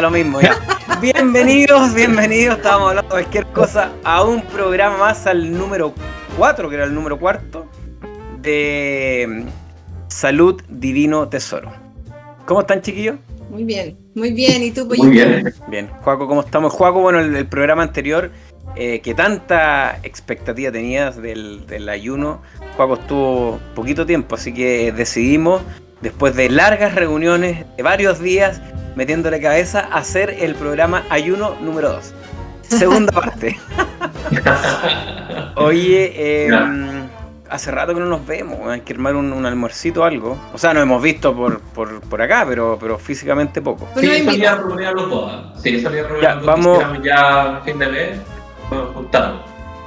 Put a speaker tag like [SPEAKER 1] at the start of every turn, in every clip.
[SPEAKER 1] da lo mismo. Ya. bienvenidos, bienvenidos. Estábamos hablando de cualquier cosa a un programa más al número 4, que era el número cuarto, de Salud Divino Tesoro. ¿Cómo están, chiquillos?
[SPEAKER 2] Muy bien, muy bien. ¿Y tú,
[SPEAKER 3] Muy bien.
[SPEAKER 1] Bien. Juaco, ¿cómo estamos? Juaco, bueno, el, el programa anterior, eh, que tanta expectativa tenías del, del ayuno, Juaco estuvo poquito tiempo, así que decidimos, después de largas reuniones, de varios días, metiéndole cabeza, hacer el programa Ayuno número 2. Segunda parte. Oye, eh, hace rato que no nos vemos, hay que armar un, un almuercito o algo. O sea, nos hemos visto por, por, por acá, pero, pero físicamente poco.
[SPEAKER 2] Pues no
[SPEAKER 3] Sí, salía a reunir los dos. Sí, salía a reunir
[SPEAKER 1] Ya,
[SPEAKER 3] los dos.
[SPEAKER 1] vamos.
[SPEAKER 3] Ya fin de mes, nos juntamos.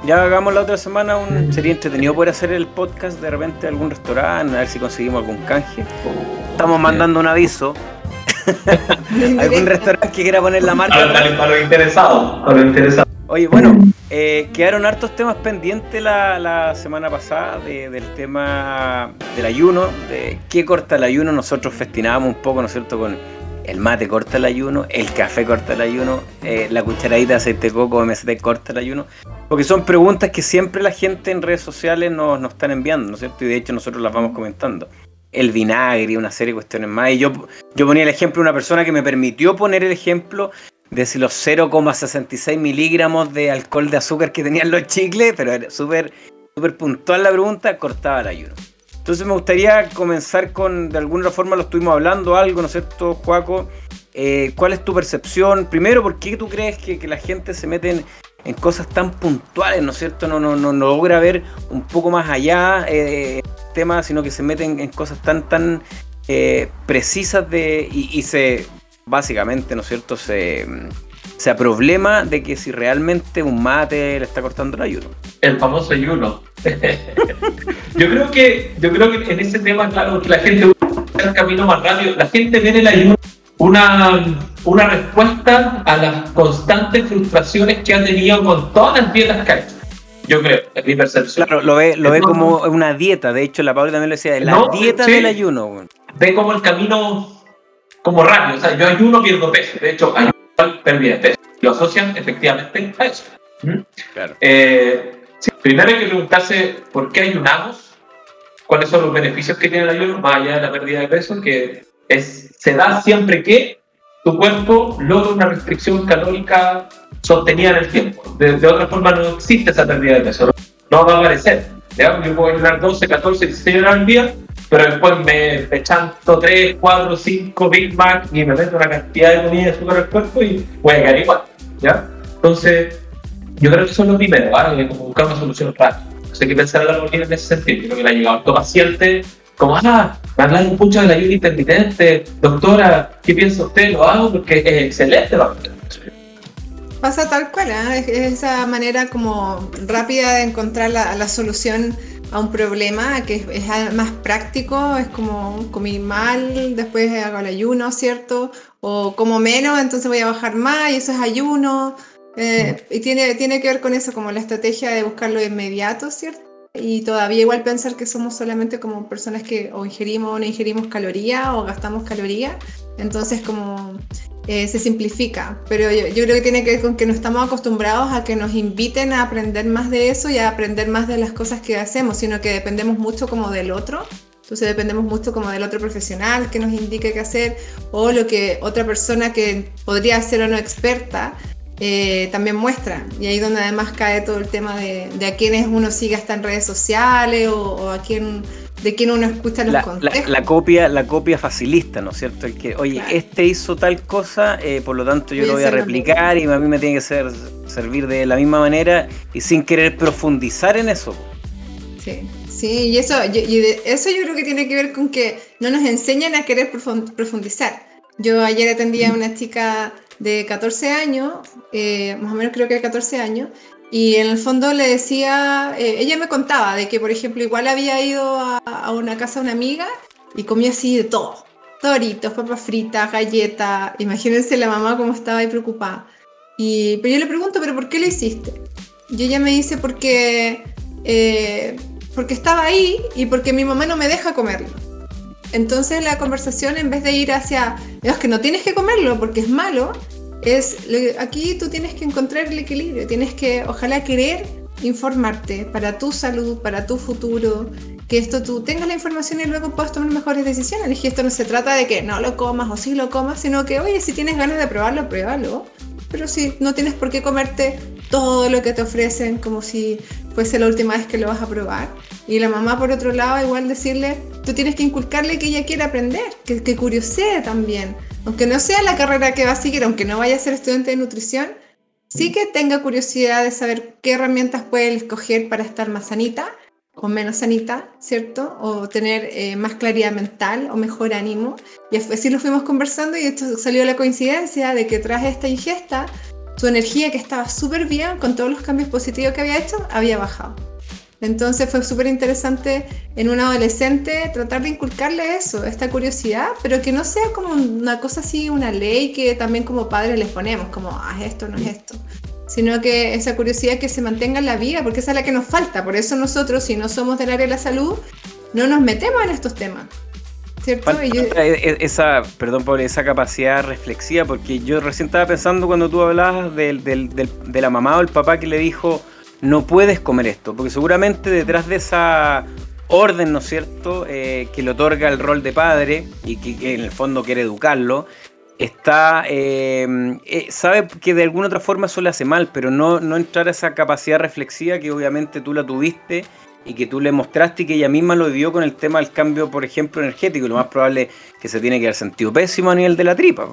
[SPEAKER 1] Ya hagamos la otra semana un. Sería entretenido poder hacer el podcast de repente a algún restaurante, a ver si conseguimos algún canje. Estamos mandando un aviso. Algún restaurante que quiera poner la marca.
[SPEAKER 3] a- a los interesados. A los interesados.
[SPEAKER 1] Oye, bueno, eh, quedaron hartos temas pendientes la, la semana pasada de- del tema del ayuno, de qué corta el ayuno. Nosotros festinábamos un poco, ¿no es cierto?, con el mate corta el ayuno, el café corta el ayuno, eh, la cucharadita de aceite coco MST corta el ayuno. Porque son preguntas que siempre la gente en redes sociales nos, nos están enviando, ¿no es cierto? Y de hecho nosotros las vamos comentando. El vinagre, una serie de cuestiones más. Y yo, yo ponía el ejemplo de una persona que me permitió poner el ejemplo de si los 0,66 miligramos de alcohol de azúcar que tenían los chicles, pero era súper súper puntual la pregunta, cortaba el ayuno. Entonces me gustaría comenzar con, de alguna forma lo estuvimos hablando algo, ¿no es cierto, Juaco? Eh, ¿Cuál es tu percepción? Primero, ¿por qué tú crees que, que la gente se mete en, cosas tan puntuales, ¿no es cierto? No, no, no, logra ver un poco más allá eh, el tema, sino que se meten en cosas tan, tan eh, precisas de, y, y se, básicamente, ¿no es cierto? Se, se aproblema de que si realmente un mate le está cortando el ayuno.
[SPEAKER 3] El famoso ayuno. yo creo que, yo creo que en ese tema, claro, que la gente busca el camino más rápido. La gente ve en el ayuno una, una respuesta a las constantes frustraciones que ha tenido con todas las dietas que ha hecho. Yo creo, es mi percepción.
[SPEAKER 1] Claro, lo ve, lo ve como una dieta. De hecho, la Paula también lo decía, la
[SPEAKER 3] No,
[SPEAKER 1] dieta
[SPEAKER 3] sí.
[SPEAKER 1] del ayuno.
[SPEAKER 3] ve como el camino como rápido. O sea, yo ayuno, pierdo peso. De hecho, ayuno igual pérdida de peso. Lo asocian efectivamente a eso. ¿Mm?
[SPEAKER 1] Claro.
[SPEAKER 3] Eh, sí, primero hay que preguntarse por qué ayunamos, cuáles son los beneficios que tiene el ayuno, más allá de la pérdida de peso, que es, se da siempre que tu cuerpo logra una restricción calórica sostenida en el tiempo. De, de otra forma no existe esa pérdida de peso, no, no va a aparecer. ¿ya? Yo puedo ayunar 12, 14, 16 horas al día, pero después me, me chanto 3, 4, 5 Big Mac y me meto una cantidad de comida de azúcar al cuerpo y voy a quedar igual. ¿ya? Entonces, yo creo que eso es lo primero, ¿vale? Como buscar una solución rápida. Entonces hay que pensar a la rutina en ese sentido. Creo que le ha llegado a paciente como, ah, me hablan un mucho del ayuno intermitente, doctora, ¿qué piensa usted? Lo hago porque es excelente la rutina.
[SPEAKER 2] Pasa tal cual, es, es esa manera como rápida de encontrar la, la solución a un problema que es, más práctico, es como comí mal, después hago el ayuno, ¿cierto? O como menos, entonces voy a bajar más y eso es ayuno. Eh, y tiene, tiene que ver con eso, como la estrategia de buscar lo inmediato, ¿cierto? Y todavía igual pensar que somos solamente como personas que o ingerimos o no ingerimos calorías o gastamos calorías. Entonces como eh, se simplifica, pero yo, creo que tiene que ver con que no estamos acostumbrados a que nos inviten a aprender más de eso y a aprender más de las cosas que hacemos, sino que dependemos mucho como del otro. Entonces dependemos mucho como del otro profesional que nos indique qué hacer o lo que otra persona que podría ser o no experta eh, también muestra. Y ahí donde además cae todo el tema de, de a quienes uno sigue hasta en redes sociales o, o a quién, de quién uno escucha los
[SPEAKER 1] La, la-
[SPEAKER 2] consejos.
[SPEAKER 1] la copia, la copia facilista, ¿no es cierto? El que, oye,
[SPEAKER 2] Claro.
[SPEAKER 1] este hizo tal cosa, eh, por lo tanto yo
[SPEAKER 2] Voy
[SPEAKER 1] lo voy a replicar y a mí me tiene que ser, servir de la misma manera y sin querer profundizar en eso.
[SPEAKER 2] Sí, sí, y eso, y- y de- eso yo creo que tiene que ver con que no nos enseñan a querer profun- profundizar. Yo ayer atendía a una chica de 14 años, eh, más o menos creo que de 14 años, y en el fondo le decía, eh, ella me contaba de que, por ejemplo, igual había ido a, una casa de una amiga y comía así de todo. Doritos, papas fritas, galletas. Imagínense la mamá cómo estaba ahí preocupada. Y, pero yo le pregunto, ¿pero por qué lo hiciste? Y ella me dice, porque, eh, porque estaba ahí y porque mi mamá no me deja comerlo. entonces la conversación en vez de ir hacia, es que no tienes que comerlo porque es malo, es aquí tú tienes que encontrar el equilibrio, tienes que ojalá querer informarte para tu salud, para tu futuro, que esto tú tengas la información y luego puedas tomar mejores decisiones. Y esto no se trata de que no lo comas o sí lo comas, sino que, oye, si tienes ganas de probarlo, pruébalo. Pero si no tienes por qué comerte todo lo que te ofrecen como si fuese la última vez que lo vas a probar. Y la mamá, por otro lado, igual decirle, tú tienes que inculcarle que ella quiera aprender, que, que curiosee también. Aunque no sea la carrera que va a seguir, aunque no vaya a ser estudiante de nutrición, sí que tenga curiosidad de saber qué herramientas puede escoger para estar más sanita o menos sanita, ¿cierto? O tener eh, más claridad mental o mejor ánimo. Y así lo fuimos conversando y esto salió la coincidencia de que tras esta ingesta, su energía que estaba súper bien, con todos los cambios positivos que había hecho, había bajado. Entonces fue súper interesante en un adolescente tratar de inculcarle eso, esta curiosidad, pero que no sea como una cosa así, una ley que también como padres les ponemos, como, ah, esto, no es esto, sino que esa curiosidad que se mantenga en la vida, porque esa es la que nos falta. Por eso nosotros, si no somos del área de la salud, no nos metemos en estos temas. ¿Cierto?
[SPEAKER 1] E, esa, perdón por esa capacidad reflexiva, porque yo recién estaba pensando cuando tú hablabas de la mamá o el papá que le dijo, no puedes comer esto, porque seguramente detrás de esa orden, ¿no es cierto?, eh, que le otorga el rol de padre y que, en el fondo quiere educarlo, está, eh, eh, sabe que de alguna otra forma eso le hace mal, pero no, no entrar a esa capacidad reflexiva que obviamente tú la tuviste y que tú le mostraste y que ella misma lo vivió con el tema del cambio, por ejemplo, energético. Lo más probable que se tiene que haber sentido pésimo a nivel de la tripa.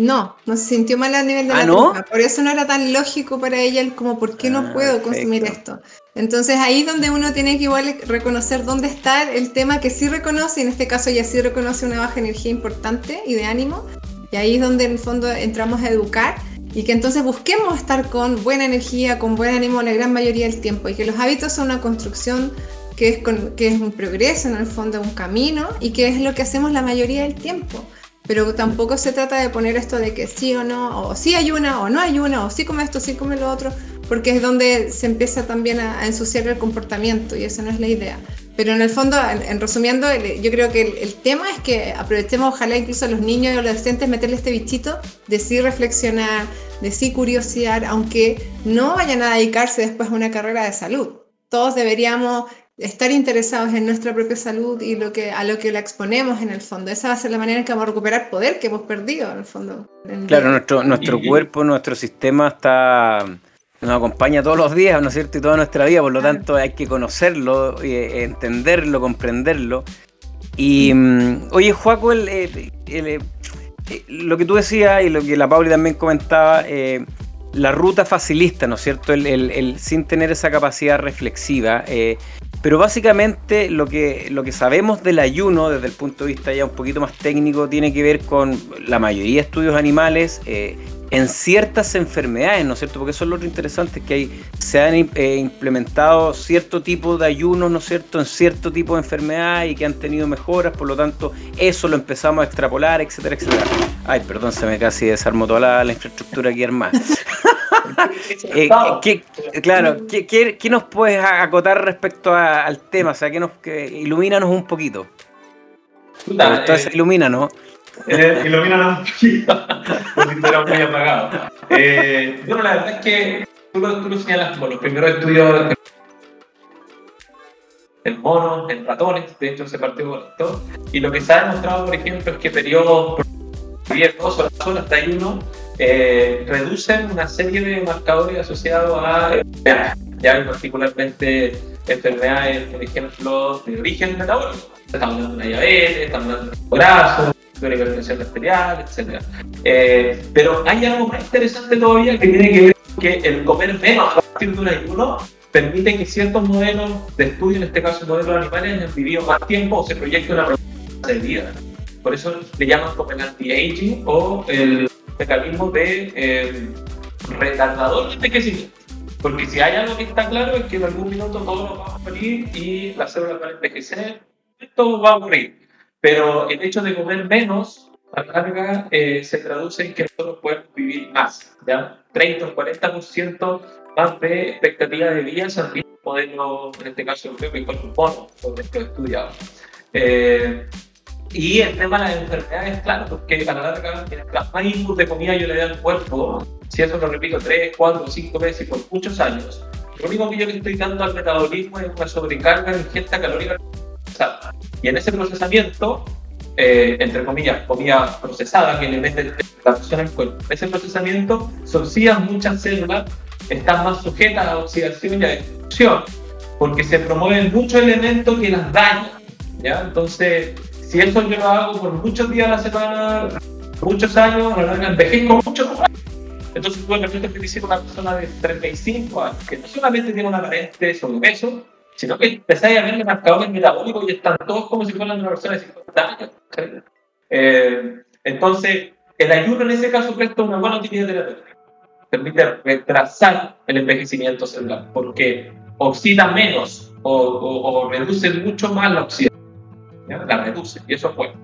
[SPEAKER 2] No, no se sintió mal a nivel de
[SPEAKER 1] ¿Ah,
[SPEAKER 2] la ¿no? Por eso no era tan lógico para ella el como, ¿por qué no ah, puedo consumir esto? Entonces ahí es donde uno tiene que igual reconocer dónde está el tema que sí reconoce, en este caso ella sí reconoce una baja energía importante y de ánimo, y ahí es donde en el fondo entramos a educar y que entonces busquemos estar con buena energía, con buen ánimo la gran mayoría del tiempo, y que los hábitos son una construcción que es, que es un progreso en el fondo, un camino, y que es lo que hacemos la mayoría del tiempo pero tampoco se trata de poner esto de que sí o no, o sí hay una, o no hay una, o sí come esto, sí come lo otro, porque es donde se empieza también a, ensuciar el comportamiento y esa no es la idea. Pero en el fondo, en, resumiendo, yo creo que el, tema es que aprovechemos, ojalá incluso a los niños y adolescentes, meterle este bichito de sí reflexionar, de sí curiosidad, aunque no vayan a dedicarse después a una carrera de salud. Todos deberíamos estar interesados en nuestra propia salud y lo que, a lo que la exponemos en el fondo. Esa va a ser la manera en que vamos a recuperar poder que hemos perdido en el fondo.
[SPEAKER 1] claro, nuestro, nuestro cuerpo, nuestro sistema está nos acompaña todos los días, ¿no es cierto? Y toda nuestra vida, por lo tanto hay que conocerlo, eh, entenderlo, comprenderlo. Y mm, oye, Juaco, eh, eh, lo que tú decías y lo que la Pauli también comentaba, la ruta facilista, ¿no es cierto? El, sin tener esa capacidad reflexiva. Pero básicamente lo que, lo que sabemos del ayuno desde el punto de vista ya un poquito más técnico tiene que ver con la mayoría de estudios animales eh, en ciertas enfermedades, ¿no es cierto? Porque eso es lo otro interesante, que hay, se han eh, implementado cierto tipo de ayunos, ¿no es cierto?, en cierto tipo de enfermedades y que han tenido mejoras, por lo tanto eso lo empezamos a extrapolar, etcétera, etcétera. Ay, perdón, se me casi desarmó toda la, infraestructura aquí hermano. Eh, claro, ¿qué, nos puedes acotar respecto al tema? O sea, que nos que, ilumínanos un poquito. Entonces, eh, ilumínanos.
[SPEAKER 3] Eh, ilumínanos un poquito, porque muy apagado. Eh, bueno, la verdad es que tú lo, tú lo señalas como los primeros estudios en monos, en ratones, de hecho se partió con esto. Y lo que se ha demostrado, por ejemplo, es que periodos 10, 2 horas, hasta ahí uno, eh, reducen una serie de marcadores asociados a enfermedades, ya particularmente enfermedades, por ejemplo, de origen metabólico. Estamos hablando de una diabetes, estamos hablando de corazón, de una hipertensión arterial, etc. Eh, pero hay algo más interesante todavía que tiene que ver con que el comer menos a partir de un ayuno permite que ciertos modelos de estudio, en este caso modelos animales, hayan vivido más tiempo o se proyecte una de vida. Por eso le llaman como el anti-aging o el mecanismo de eh, retardador de envejecimiento. Porque si hay algo que está claro es que en algún minuto todos nos vamos a morir y las células van a envejecer, esto va a ocurrir. Pero el hecho de comer menos a la larga eh, se traduce en que nosotros podemos vivir más, ¿ya? 30 o 40% más de expectativa de vida se modelo, en este caso europeo, que bono, por esto estudiado. Eh, Y el tema de las enfermedades, claro, porque a la larga, mientras más input de comida yo le doy al cuerpo, si eso lo repito tres, cuatro, cinco veces por muchos años, lo único que yo le estoy dando al metabolismo es una sobrecarga de ingesta calórica. Y en ese procesamiento, eh, entre comillas, comida procesada que le mete la función al cuerpo, ese procesamiento se muchas células, están más sujetas a oxidación y a destrucción, porque se promueven muchos elementos que las dañan. ¿ya? Entonces, si eso yo lo hago por muchos días a la semana, muchos años, a envejezco mucho. Entonces tú de repente te una persona de 35 años que no solamente tiene una aparente sobrepeso, sino que empezáis a verle marcadores metabólicos y están todos como si fueran una persona de 50 años. Eh, entonces, el ayuno en ese caso presta una buena utilidad terapéutica. Permite retrasar el envejecimiento celular porque oxida menos o, reduce mucho más la oxidación. La reduce y eso es bueno.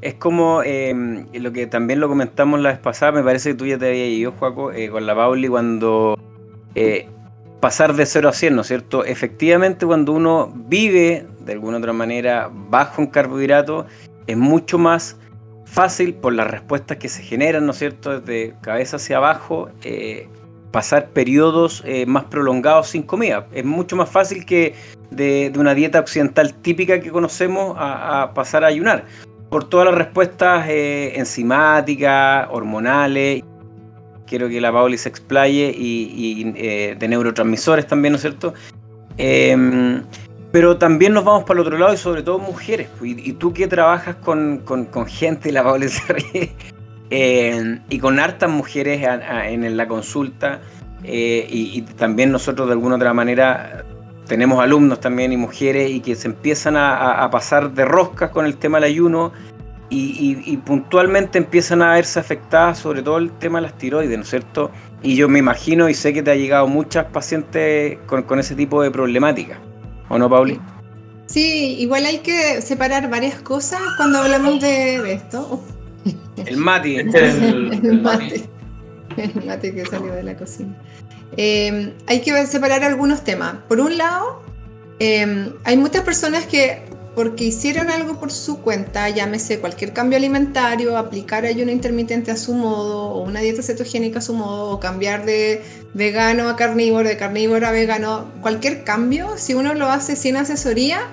[SPEAKER 1] Es como eh, lo que también lo comentamos la vez pasada, me parece que tú ya te habías ido, Juaco, eh, con la Pauli cuando eh, pasar de 0 a 100, ¿no es cierto? Efectivamente, cuando uno vive de alguna otra manera bajo en carbohidratos, es mucho más fácil por las respuestas que se generan, ¿no es cierto?, desde cabeza hacia abajo, pasar periodos más prolongados sin comida. Es mucho más fácil que de, una dieta occidental típica que conocemos a pasar a ayunar por todas las respuestas eh, enzimáticas, hormonales. Quiero que la Pauli se explaye y, eh, de neurotransmisores también, ¿no es cierto? Em, pero también nos vamos para el otro lado y sobre todo mujeres. Pues, y, tú que trabajas con, gente, la Pauli se ríe, em, y con hartas mujeres en la consulta, eh, y, también nosotros de alguna otra manera tenemos alumnos también y mujeres y que se empiezan a, pasar de roscas con el tema del ayuno y, puntualmente empiezan a verse afectadas sobre todo el tema de las tiroides, ¿no es cierto? Y yo me imagino y sé que te ha llegado muchas pacientes con, ese tipo de problemática, ¿o no, Pauli?
[SPEAKER 2] Sí, igual hay que separar varias cosas cuando hablamos de, esto.
[SPEAKER 1] El mati.
[SPEAKER 2] el, el mate. El mate que salió de la cocina. Em, hay que separar algunos temas. Por un lado, em, hay muchas personas que porque hicieron algo por su cuenta, llámese cualquier cambio alimentario, aplicar ayuno intermitente a su modo, o una dieta cetogénica a su modo, o cambiar de vegano a carnívoro, de carnívoro a vegano, cualquier cambio, si uno lo hace sin asesoría,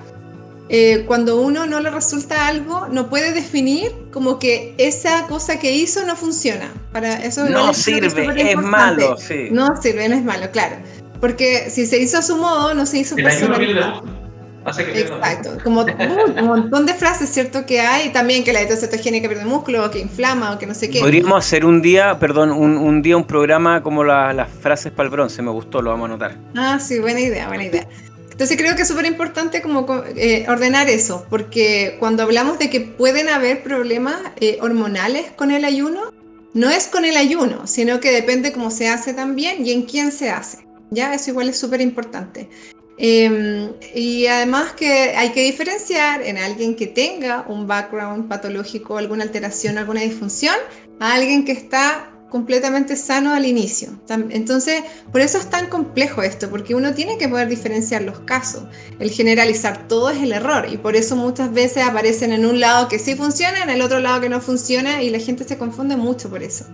[SPEAKER 2] eh, cuando uno no le resulta algo, no puede definir como que esa cosa que hizo no funciona. Para eso
[SPEAKER 1] no sirve, es, malo.
[SPEAKER 2] No sirve, no es malo, claro. Porque si se hizo a su modo, no se hizo
[SPEAKER 3] personalizado.
[SPEAKER 2] Exacto, como un montón de frases, ¿cierto? Que hay también que la dieta cetogénica pierde músculo, que inflama, o que no sé qué.
[SPEAKER 1] Podríamos hacer un día, perdón, un, día un programa como las frases para el bronce, me gustó, lo vamos a anotar.
[SPEAKER 2] Ah, sí, buena idea, buena idea. Entonces creo que es súper importante como eh, ordenar eso, porque cuando hablamos de que pueden haber problemas eh, hormonales con el ayuno, no es con el ayuno, sino que depende cómo se hace también y en quién se hace. Ya, eso igual es súper importante. Em, y además que hay que diferenciar en alguien que tenga un background patológico, alguna alteración, alguna disfunción, a alguien que está completamente sano al inicio. Entonces, por eso es tan complejo esto, porque uno tiene que poder diferenciar los casos. El generalizar todo es el error y por eso muchas veces aparecen en un lado que sí funciona, en el otro lado que no funciona y la gente se confunde mucho por eso.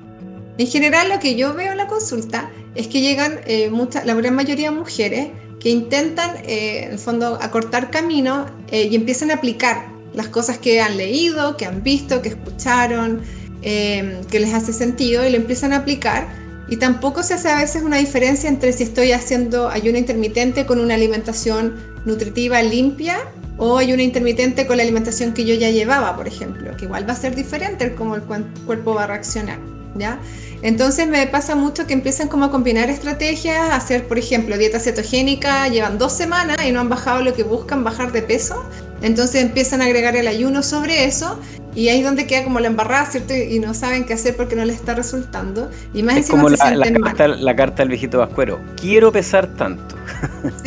[SPEAKER 2] En general, lo que yo veo en la consulta es que llegan eh, la gran mayoría de mujeres que intentan, eh, en el fondo, acortar camino eh, y empiezan a aplicar las cosas que han leído, que han visto, que escucharon, Em, que les hace sentido y lo empiezan a aplicar. Y tampoco se hace a veces una diferencia entre si estoy haciendo ayuno intermitente con una alimentación nutritiva limpia o ayuno intermitente con la alimentación que yo ya llevaba, por ejemplo, que igual va a ser diferente cómo el cuerpo va a reaccionar, ¿ya? Entonces me pasa mucho que empiezan como a combinar estrategias, hacer, por ejemplo, dieta cetogénica, llevan dos semanas y no han bajado lo que buscan, bajar de peso, entonces empiezan a agregar el ayuno sobre eso y ahí es donde queda como la embarrada, ¿cierto? Y no saben qué hacer porque no les está resultando. Y más
[SPEAKER 1] es como la, carta, la, carta, del viejito vascuero. Quiero pesar tanto.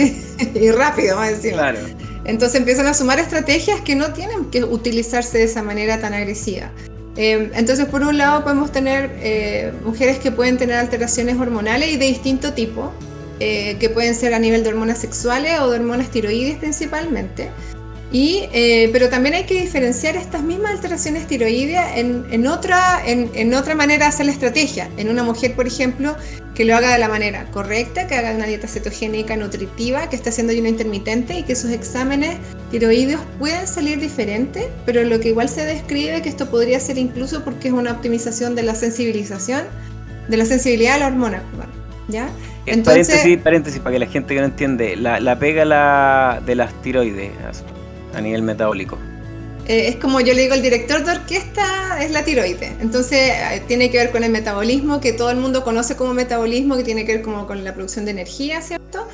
[SPEAKER 2] y rápido, más encima. Claro. Entonces empiezan a sumar estrategias que no tienen que utilizarse de esa manera tan agresiva. Em, entonces, por un lado, podemos tener eh, mujeres que pueden tener alteraciones hormonales y de distinto tipo, eh, que pueden ser a nivel de hormonas sexuales o de hormonas tiroides principalmente Y, eh, pero también hay que diferenciar estas mismas alteraciones tiroideas en, en otra, en, en, otra manera de hacer la estrategia. En una mujer, por ejemplo, que lo haga de la manera correcta, que haga una dieta cetogénica, nutritiva, que esté haciendo ayuno intermitente y que sus exámenes tiroideos puedan salir diferentes, pero lo que igual se describe que esto podría ser incluso porque es una optimización de la sensibilización, de la sensibilidad a la hormona. ¿Ya?
[SPEAKER 1] Entonces, paréntesis, paréntesis, para que la gente que no entiende, la, la pega la, de las tiroides a nivel metabólico.
[SPEAKER 2] Eh, es como yo le digo, el director de orquesta es la tiroide. Entonces eh, tiene que ver con el metabolismo, que todo el mundo conoce como metabolismo, que tiene que ver como con la producción de energía, ¿cierto?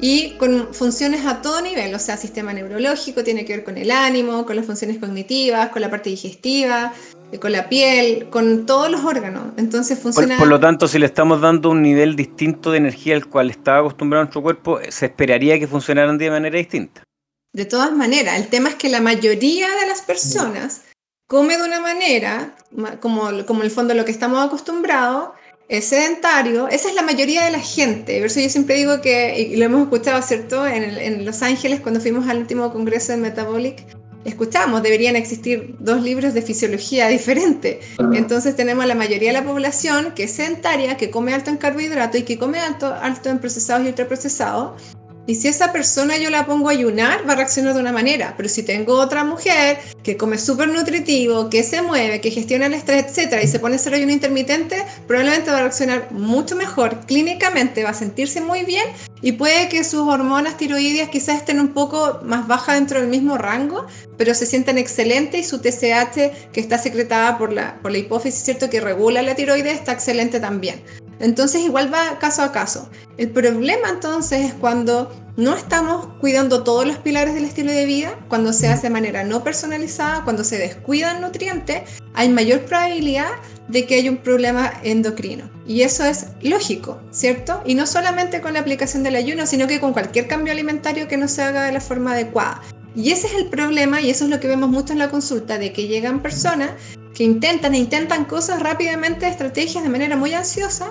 [SPEAKER 2] Y con funciones a todo nivel, o sea, sistema neurológico, tiene que ver con el ánimo, con las funciones cognitivas, con la parte digestiva, eh, con la piel, con todos los órganos. Entonces funciona...
[SPEAKER 1] Por, por, lo tanto, si le estamos dando un nivel distinto de energía al cual estaba acostumbrado nuestro cuerpo, se esperaría que funcionaran de manera distinta.
[SPEAKER 2] De todas maneras, el tema es que la mayoría de las personas come de una manera, como, como en el fondo lo que estamos acostumbrados, es sedentario, esa es la mayoría de la gente. Por eso yo siempre digo que, y lo hemos escuchado, ¿cierto? En, en Los Ángeles, cuando fuimos al último congreso de Metabolic, escuchamos, deberían existir dos libros de fisiología diferente. Entonces tenemos la mayoría de la población que es sedentaria, que come alto en carbohidratos y que come alto, alto en procesados y ultraprocesados, y si esa persona yo la pongo a ayunar, va a reaccionar de una manera. Pero si tengo otra mujer que come súper nutritivo, que se mueve, que gestiona el estrés, etcétera, y se pone a hacer ayuno intermitente, probablemente va a reaccionar mucho mejor clínicamente, va a sentirse muy bien y puede que sus hormonas tiroideas quizás estén un poco más bajas dentro del mismo rango, pero se sientan excelentes y su TSH que está secretada por la, por la hipófisis, ¿cierto? Que regula la tiroides, está excelente también. Entonces igual va caso a caso. El problema entonces es cuando no estamos cuidando todos los pilares del estilo de vida, cuando se hace de manera no personalizada, cuando se descuida el nutriente, hay mayor probabilidad de que haya un problema endocrino. Y eso es lógico, ¿cierto? Y no solamente con la aplicación del ayuno, sino que con cualquier cambio alimentario que no se haga de la forma adecuada. Y ese es el problema y eso es lo que vemos mucho en la consulta, de que llegan personas que intentan e intentan cosas rápidamente, estrategias de manera muy ansiosa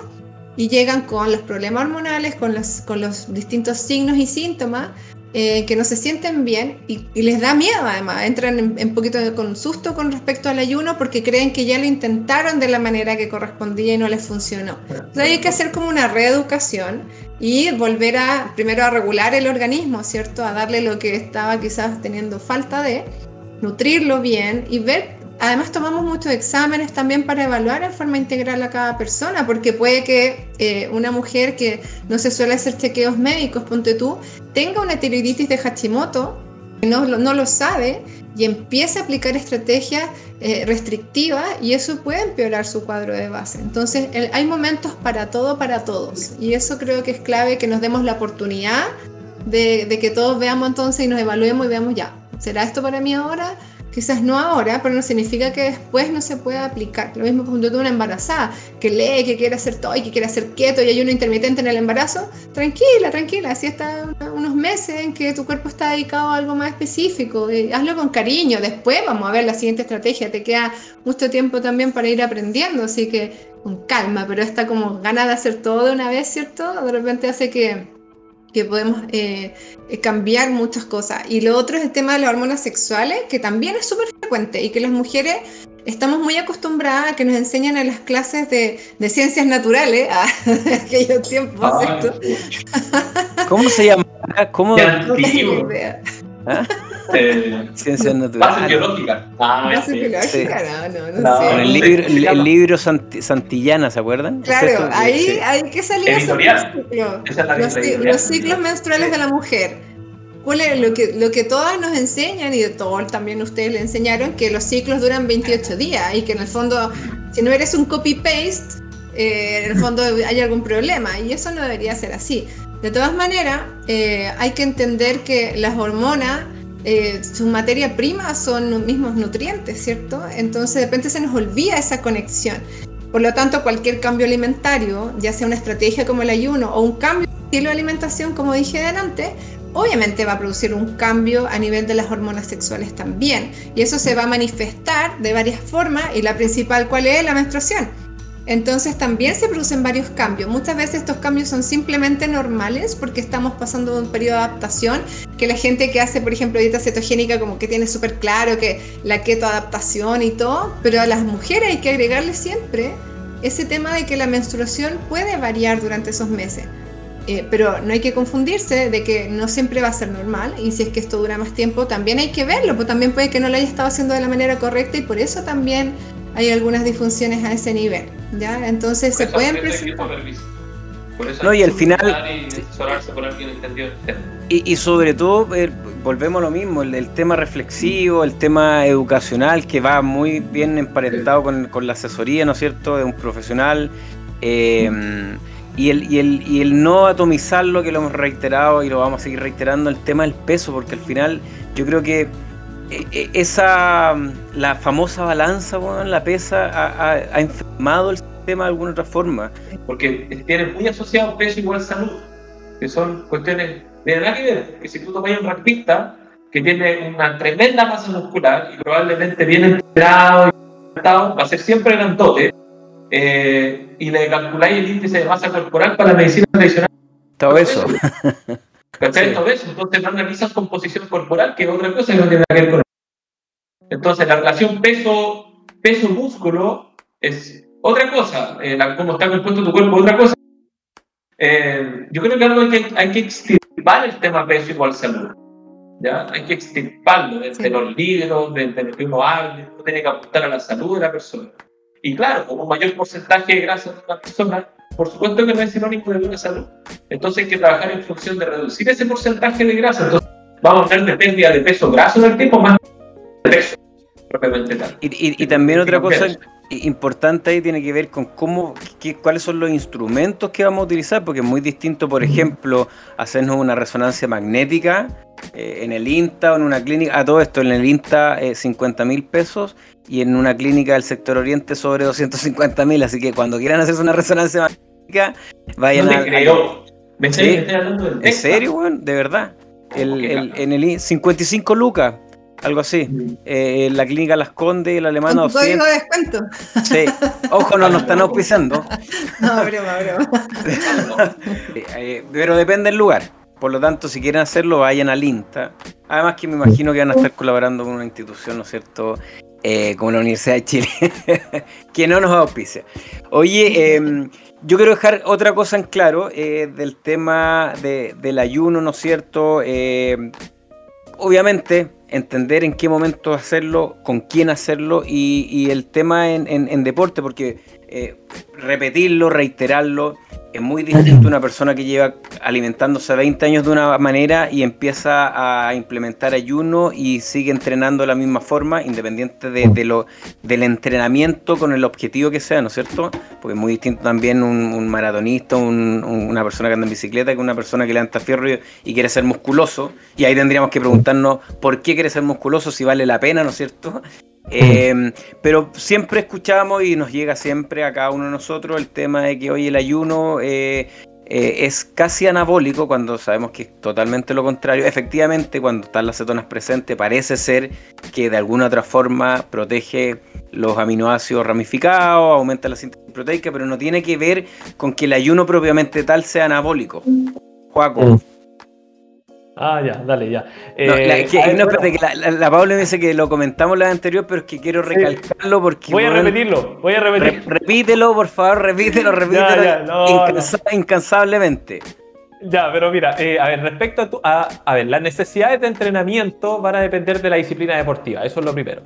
[SPEAKER 2] y llegan con los problemas hormonales, con los, con los distintos signos y síntomas eh, que no se sienten bien y, les da miedo además, entran en, poquito de, con susto con respecto al ayuno porque creen que ya lo intentaron de la manera que correspondía y no les funcionó. Entonces hay que hacer como una reeducación y volver a, primero a regular el organismo, ¿cierto? A darle lo que estaba quizás teniendo falta de, nutrirlo bien y ver Además tomamos muchos exámenes también para evaluar en forma integral a cada persona, porque puede que eh, una mujer que no se suele hacer chequeos médicos, ponte tú, tenga una tiroiditis de Hashimoto, no, no lo sabe y empieza a aplicar estrategias eh, restrictivas y eso puede empeorar su cuadro de base. Entonces hay momentos para todo, para todos y eso creo que es clave que nos demos la oportunidad de, de que todos veamos entonces y nos evaluemos y veamos ya, ¿será esto para mí ahora? Quizás no ahora, pero no significa que después no se pueda aplicar. Lo mismo cuando tú una embarazada que lee, que quiere hacer todo y que quiere hacer keto y hay uno intermitente en el embarazo. Tranquila, tranquila. Así está unos meses en que tu cuerpo está dedicado a algo más específico. Y hazlo con cariño. Después vamos a ver la siguiente estrategia. Te queda mucho tiempo también para ir aprendiendo. Así que con calma, pero esta como gana de hacer todo de una vez, ¿cierto? De repente hace que que podemos eh, cambiar muchas cosas. Y lo otro es el tema de las hormonas sexuales, que también es súper frecuente y que las mujeres estamos muy acostumbradas a que nos enseñan en las clases de, de ciencias naturales, a aquellos tiempos, ah, ¿cierto?
[SPEAKER 1] ¿Cómo se llama? ¿Cómo? ¿Ah?
[SPEAKER 4] Eh,
[SPEAKER 1] Ciencias naturales.
[SPEAKER 4] Base biológica. Ah,
[SPEAKER 2] base
[SPEAKER 4] sí.
[SPEAKER 2] biológica, no, no, no, sé.
[SPEAKER 1] El libro, el, el libro Sant Santillana, ¿se acuerdan?
[SPEAKER 2] Claro, ahí
[SPEAKER 1] Sí.
[SPEAKER 2] hay que salir a
[SPEAKER 4] Editorial.
[SPEAKER 2] ciclo.
[SPEAKER 4] Es
[SPEAKER 2] los,
[SPEAKER 4] editorial.
[SPEAKER 2] los ciclos menstruales de la mujer. ¿Cuál es lo que, lo que todas nos enseñan y de todo también ustedes le enseñaron que los ciclos duran 28 días y que en el fondo, si no eres un copy-paste, eh, en el fondo hay algún problema y eso no debería ser así. De todas maneras, eh, hay que entender que las hormonas, eh, su materia prima son los mismos nutrientes, ¿cierto? Entonces de repente se nos olvida esa conexión. Por lo tanto, cualquier cambio alimentario, ya sea una estrategia como el ayuno o un cambio de estilo de alimentación, como dije delante, obviamente va a producir un cambio a nivel de las hormonas sexuales también. Y eso se va a manifestar de varias formas y la principal, ¿cuál es? La menstruación. Entonces también se producen varios cambios. Muchas veces estos cambios son simplemente normales porque estamos pasando un periodo de adaptación, que la gente que hace, por ejemplo, dieta cetogénica como que tiene súper claro que la keto adaptación y todo, pero a las mujeres hay que agregarle siempre ese tema de que la menstruación puede variar durante esos meses. Eh, pero no hay que confundirse de que no siempre va a ser normal y si es que esto dura más tiempo también hay que verlo, pues también puede que no lo haya estado haciendo de la manera correcta y por eso también hay algunas disfunciones a ese nivel, ¿ya? Entonces se pueden presentar.
[SPEAKER 1] No, y al final... Y, sobre todo, eh, volvemos a lo mismo, el, tema reflexivo, el tema educacional, que va muy bien emparentado con, la asesoría, ¿no es cierto?, de un profesional. Eh, y el, y, el, y el no atomizarlo, que lo hemos reiterado y lo vamos a seguir reiterando, el tema del peso, porque al final yo creo que esa la famosa balanza, bueno, la pesa, ha, enfermado el sistema de alguna otra forma.
[SPEAKER 4] Porque tiene muy asociado peso igual salud, que son cuestiones de nada que ver, que si tú tomas un rapista que tiene una tremenda masa muscular y probablemente viene entrenado y va a ser siempre grandote, eh, y le calculáis el índice de masa corporal para la medicina tradicional.
[SPEAKER 1] Todo eso.
[SPEAKER 4] ¿Cachai? Todo eso. Entonces no analizas composición corporal, que es otra cosa que no tiene que ver con Entonces la relación peso, peso músculo es otra cosa. Eh, cómo está compuesto tu cuerpo es otra cosa. Eh, yo creo que algo hay que, hay que extirpar el tema peso igual salud. ¿ya? Hay que extirparlo desde los libros, desde lo que uno habla, uno tiene que apuntar a la salud de la persona. Y claro, como mayor porcentaje de grasa en una persona, por supuesto que no es sinónimo de buena salud. Entonces hay que trabajar en función de reducir ese porcentaje de grasa. Entonces vamos a tener de pérdida de peso graso en el tiempo más de peso propiamente tal.
[SPEAKER 1] Y, y, también otra cosa importante ahí tiene que ver con cómo, qué, cuáles son los instrumentos que vamos a utilizar, porque es muy distinto, por ejemplo, hacernos una resonancia magnética eh, en el INTA o en una clínica, a todo esto en el INTA 50 mil pesos y en una clínica del sector oriente sobre 250 mil. Así que cuando quieran hacerse una resonancia magnética, vayan
[SPEAKER 4] no te Creo. ¿Me
[SPEAKER 1] ¿Sí? hablando ¿En serio, weón? De verdad. El, el, en el 55 lucas, algo así. Mm. Eh, la clínica Las Condes, el alemán
[SPEAKER 2] ¿Con código de descuento?
[SPEAKER 1] Sí. Ojo, no nos están auspiciando.
[SPEAKER 2] no, broma, broma.
[SPEAKER 1] Eh, pero depende del lugar. Por lo tanto, si quieren hacerlo, vayan al INTA. Además que me imagino que van a estar colaborando con una institución, ¿no es cierto?, eh, como la Universidad de Chile, que no nos auspicia. Oye, em, yo quiero dejar otra cosa en claro eh, del tema del ayuno, ¿no es cierto? Em, obviamente, entender en qué momento hacerlo, con quién hacerlo y, el tema en, deporte, porque eh, repetirlo, reiterarlo, es muy distinto una persona que lleva alimentándose 20 años de una manera y empieza a implementar ayuno y sigue entrenando de la misma forma, independiente de, lo, del entrenamiento con el objetivo que sea, ¿no es cierto? Porque es muy distinto también un, maratonista, una persona que anda en bicicleta, que una persona que levanta fierro y, y, quiere ser musculoso. Y ahí tendríamos que preguntarnos por qué quiere ser musculoso, si vale la pena, ¿no es cierto? Eh, pero siempre escuchamos y nos llega siempre a cada uno de nosotros el tema de que hoy el ayuno eh, eh, es casi anabólico cuando sabemos que es totalmente lo contrario. Efectivamente, cuando están las cetonas presentes, parece ser que de alguna otra forma protege los aminoácidos ramificados, aumenta la síntesis proteica, pero no tiene que ver con que el ayuno propiamente tal sea anabólico. Juaco. Mm.
[SPEAKER 3] Ah, ya, dale, ya.
[SPEAKER 1] no, la, eh, espérate, que la, Paula me dice que lo comentamos la anterior, pero es que quiero recalcarlo porque.
[SPEAKER 3] Voy a repetirlo, voy a repetirlo.
[SPEAKER 1] repítelo, por favor, repítelo, repítelo. incansablemente.
[SPEAKER 3] Ya, pero mira, eh, a ver, respecto a, a, ver, las necesidades de entrenamiento van a depender de la disciplina deportiva, eso es lo primero.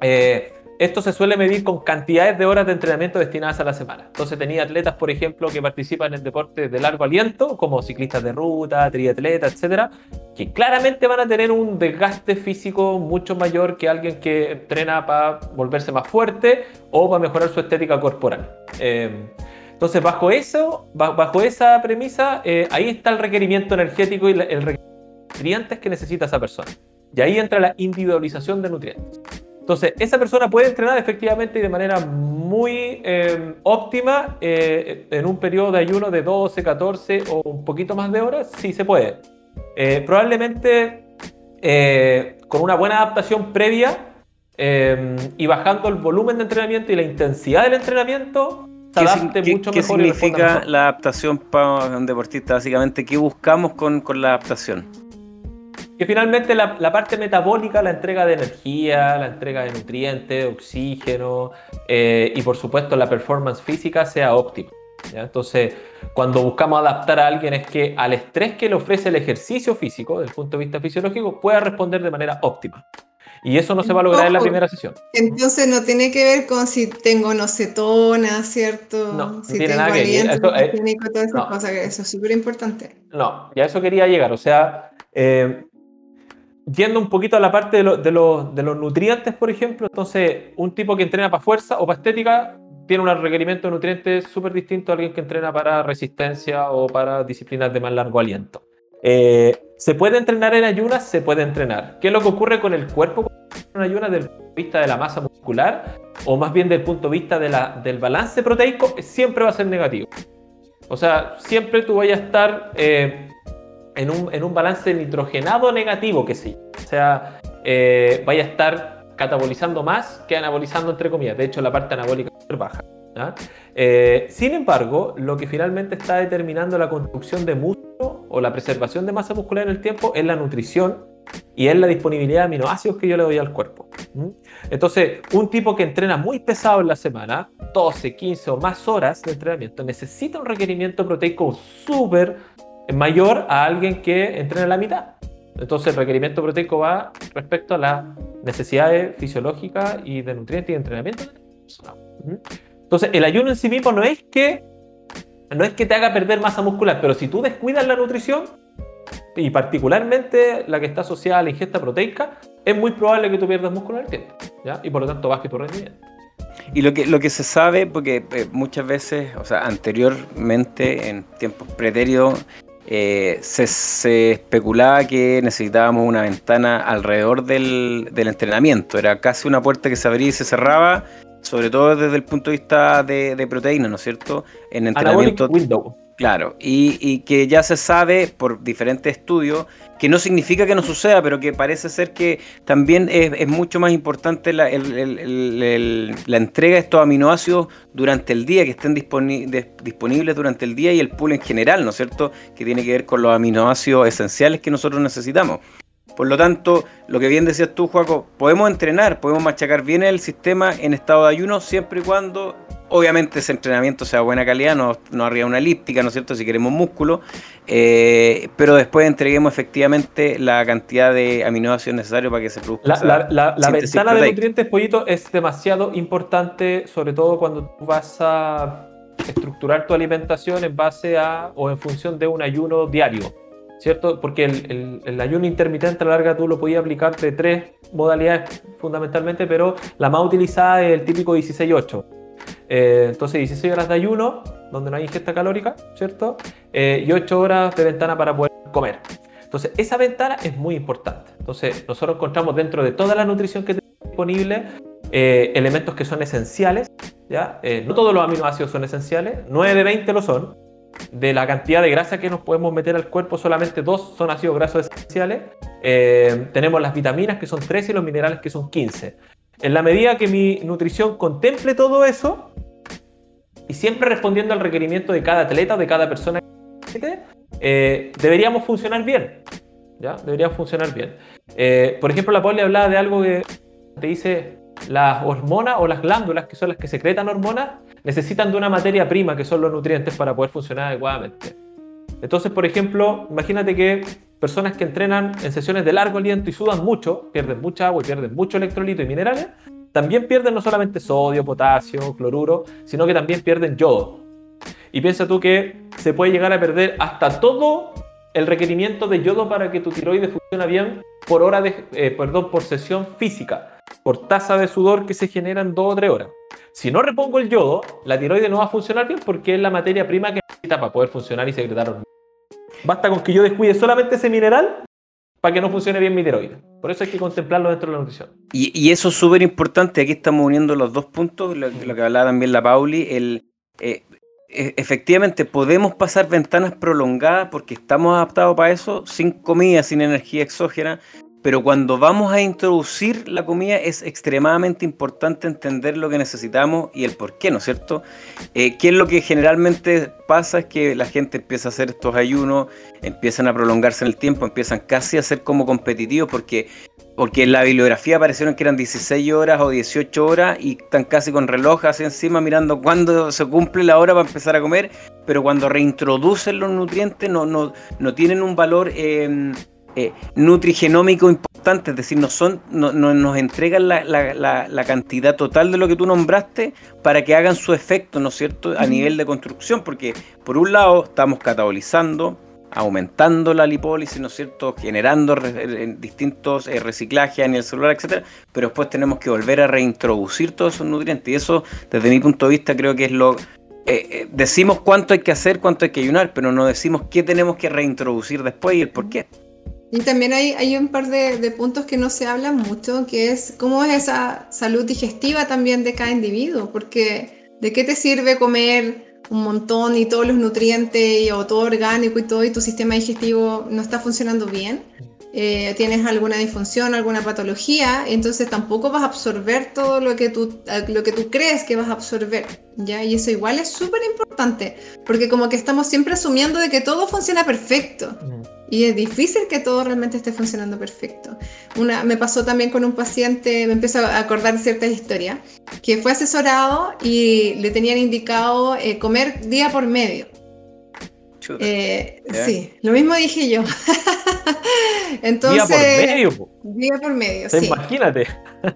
[SPEAKER 3] Eh, esto se suele medir con cantidades de horas de entrenamiento destinadas a la semana. Entonces tenía atletas, por ejemplo, que participan en deportes de largo aliento, como ciclistas de ruta, triatletas, etcétera, que claramente van a tener un desgaste físico mucho mayor que alguien que entrena para volverse más fuerte o para mejorar su estética corporal. Em, entonces, bajo eso, bajo esa premisa, eh, ahí está el requerimiento energético y el requerimiento de nutrientes que necesita esa persona. Y ahí entra la individualización de nutrientes. Entonces, esa persona puede entrenar efectivamente y de manera muy eh, óptima eh, en un periodo de ayuno de 12, 14 o un poquito más de horas, sí se puede. Eh, probablemente con una buena adaptación previa y bajando el volumen de entrenamiento y la intensidad del entrenamiento,
[SPEAKER 1] se adapte mucho mejor. ¿Qué significa la adaptación para un deportista? Básicamente, ¿qué buscamos con, con la adaptación?
[SPEAKER 3] Que finalmente la, la, parte metabólica, la entrega de energía, la entrega de nutrientes, oxígeno eh, y por supuesto la performance física sea óptima. Entonces, cuando buscamos adaptar a alguien es que al estrés que le ofrece el ejercicio físico, desde el punto de vista fisiológico, pueda responder de manera óptima. Y eso no se va a lograr en la primera sesión.
[SPEAKER 2] Entonces no tiene que ver con si tengo nocetona, ¿cierto?
[SPEAKER 3] No,
[SPEAKER 2] si
[SPEAKER 3] tengo aliento
[SPEAKER 2] eso, eh, todas esas cosas, eso es súper importante.
[SPEAKER 3] No, ya eso quería llegar. O sea, eh, yendo un poquito a la parte de, de, los nutrientes, por ejemplo, entonces un tipo que entrena para fuerza o para estética tiene un requerimiento de nutrientes súper distinto a alguien que entrena para resistencia o para disciplinas de más largo aliento. Eh, ¿Se puede entrenar en ayunas? Se puede entrenar. ¿Qué es lo que ocurre con el cuerpo en ayunas desde el punto de vista de la masa muscular? O más bien desde el punto de vista de la, del balance proteico, siempre va a ser negativo. O sea, siempre tú vayas a estar eh, en, un, en, un, balance nitrogenado negativo, que sí. O sea, eh, vaya a estar catabolizando más que anabolizando, entre comillas. De hecho, la parte anabólica es baja. Eh, sin embargo, lo que finalmente está determinando la construcción de músculo o la preservación de masa muscular en el tiempo es la nutrición y es la disponibilidad de aminoácidos que yo le doy al cuerpo. Entonces, un tipo que entrena muy pesado en la semana, 12, 15 o más horas de entrenamiento, necesita un requerimiento proteico súper mayor a alguien que entrena la mitad. Entonces el requerimiento proteico va respecto a las necesidades fisiológicas y de nutrientes y de entrenamiento Entonces el ayuno en sí mismo no es que no es que te haga perder masa muscular, pero si tú descuidas la nutrición, y particularmente la que está asociada a la ingesta proteica, es muy probable que tú pierdas músculo en el tiempo, ¿ya? Y por lo tanto baje tu rendimiento.
[SPEAKER 1] Y lo que, lo que se sabe, porque eh, muchas veces, o sea, anteriormente, en tiempos pretéritos, eh, se, especulaba que necesitábamos una ventana alrededor del, entrenamiento. Era casi una puerta que se abría y se cerraba, sobre todo desde el punto de vista de, de proteína, ¿no es cierto?
[SPEAKER 3] En entrenamiento. window.
[SPEAKER 1] Claro, y, que ya se sabe por diferentes estudios que no significa que no suceda, pero que parece ser que también es, mucho más importante la, entrega de estos aminoácidos durante el día, que estén disponibles durante el día y el pool en general, ¿no es cierto? Que tiene que ver con los aminoácidos esenciales que nosotros necesitamos. Por lo tanto, lo que bien decías tú, Juaco, podemos entrenar, podemos machacar bien el sistema en estado de ayuno siempre y cuando Obviamente ese entrenamiento sea de buena calidad, no, no arriba una elíptica, ¿no es cierto? Si queremos músculo, eh, pero después entreguemos efectivamente la cantidad de aminoácidos necesarios para que se produzca.
[SPEAKER 3] La, la, la, ventana de nutrientes, pollito, es demasiado importante, sobre todo cuando tú vas a estructurar tu alimentación en base a o en función de un ayuno diario. ¿Cierto? Porque el, el, ayuno intermitente a la larga tú lo podías aplicar de tres modalidades fundamentalmente, pero la más utilizada es el típico 16-8 eh, entonces 16 horas de ayuno, donde no hay ingesta calórica, ¿cierto? Eh, y 8 horas de ventana para poder comer. Entonces esa ventana es muy importante. Entonces nosotros encontramos dentro de toda la nutrición que tenemos disponible eh, elementos que son esenciales. ¿ya? no todos los aminoácidos son esenciales, 9 de 20 lo son. De la cantidad de grasa que nos podemos meter al cuerpo, solamente dos son ácidos grasos esenciales. tenemos las vitaminas que son 13 y los minerales que son 15. En la medida que mi nutrición contemple todo eso, y siempre respondiendo al requerimiento de cada atleta o de cada persona eh, deberíamos funcionar bien. ¿Ya? Deberíamos funcionar bien. Eh, por ejemplo, la Pauli hablaba de algo que te dice las hormonas o las glándulas, que son las que secretan hormonas, necesitan de una materia prima, que son los nutrientes, para poder funcionar adecuadamente. Entonces, por ejemplo, imagínate que personas que entrenan en sesiones de largo aliento y sudan mucho, pierden mucha agua y pierden mucho electrolito y minerales, también pierden no solamente sodio, potasio, cloruro, sino que también pierden yodo. Y piensa tú que se puede llegar a perder hasta todo el requerimiento de yodo para que tu tiroides funcione bien por hora de, eh, perdón, por sesión física, por tasa de sudor que se genera en dos o tres horas. Si no repongo el yodo, la tiroides no va a funcionar bien porque es la materia prima que necesita para poder funcionar y secretar. Basta con que yo descuide solamente ese mineral para que no funcione bien mi tiroides. Por eso hay que contemplarlo dentro de la nutrición.
[SPEAKER 1] Y, eso es súper importante. Aquí estamos uniendo los dos puntos, lo, que hablaba también la Pauli. El, eh, e, efectivamente, podemos pasar ventanas prolongadas porque estamos adaptados para eso, sin comida, sin energía exógena. Pero cuando vamos a introducir la comida es extremadamente importante entender lo que necesitamos y el por qué, ¿no es cierto? Eh, ¿Qué es lo que generalmente pasa? Es que la gente empieza a hacer estos ayunos, empiezan a prolongarse en el tiempo, empiezan casi a ser como competitivos porque, porque en la bibliografía aparecieron que eran 16 horas o 18 horas y están casi con reloj así encima mirando cuándo se cumple la hora para empezar a comer, pero cuando reintroducen los nutrientes no, no, no tienen un valor... Eh, eh, nutrigenómico importante, es decir, no son, no, nos entregan la, cantidad total de lo que tú nombraste para que hagan su efecto, ¿no es cierto?, a nivel de construcción, porque por un lado estamos catabolizando, aumentando la lipólisis, ¿no es cierto?, generando distintos eh, reciclajes en el celular, etcétera, pero después tenemos que volver a reintroducir todos esos nutrientes, y eso, desde mi punto de vista, creo que es lo, eh, decimos cuánto hay que hacer, cuánto hay que ayunar, pero no decimos qué tenemos que reintroducir después y el por qué.
[SPEAKER 2] Y también hay, hay un par de, puntos que no se hablan mucho, que es cómo es esa salud digestiva también de cada individuo, porque ¿de qué te sirve comer un montón y todos los nutrientes y, o todo orgánico y todo y tu sistema digestivo no está funcionando bien? Eh, tienes alguna disfunción, alguna patología, entonces tampoco vas a absorber todo lo que tú, lo que tú crees que vas a absorber, ¿ya? Y eso igual es súper importante, porque como que estamos siempre asumiendo de que todo funciona perfecto. Y es difícil que todo realmente esté funcionando perfecto. Una, me pasó también con un paciente, me empezó a acordar ciertas historias, que fue asesorado y le tenían indicado eh, comer día por medio. Eh, sí, lo mismo dije yo. Entonces, día por medio. Día por medio, sí.
[SPEAKER 3] Imagínate.